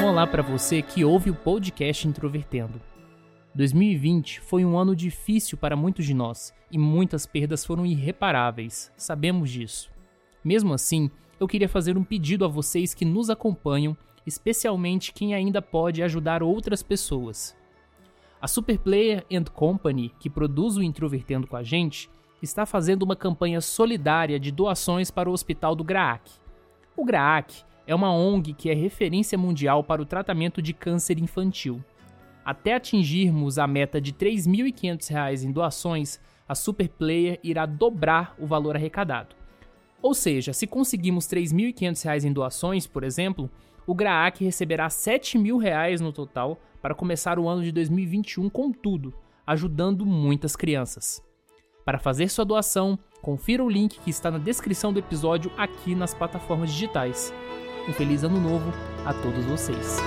falar para você que ouve o podcast Introvertendo. 2020 foi um ano difícil para muitos de nós e muitas perdas foram irreparáveis, sabemos disso. Mesmo assim, eu queria fazer um pedido a vocês que nos acompanham, especialmente quem ainda pode ajudar outras pessoas. A Superplayer and Company, que produz o Introvertendo com a gente, está fazendo uma campanha solidária de doações para o Hospital do Graac. O Graac é uma ONG que é referência mundial para o tratamento de câncer infantil. Até atingirmos a meta de R$ 3.500 em doações, a Superplayer irá dobrar o valor arrecadado. Ou seja, se conseguimos R$ 3.500 em doações, por exemplo, o Graac receberá R$ 7.000 no total para começar o ano de 2021 com tudo, ajudando muitas crianças. Para fazer sua doação, confira o link que está na descrição do episódio aqui nas plataformas digitais. Um feliz ano novo a todos vocês.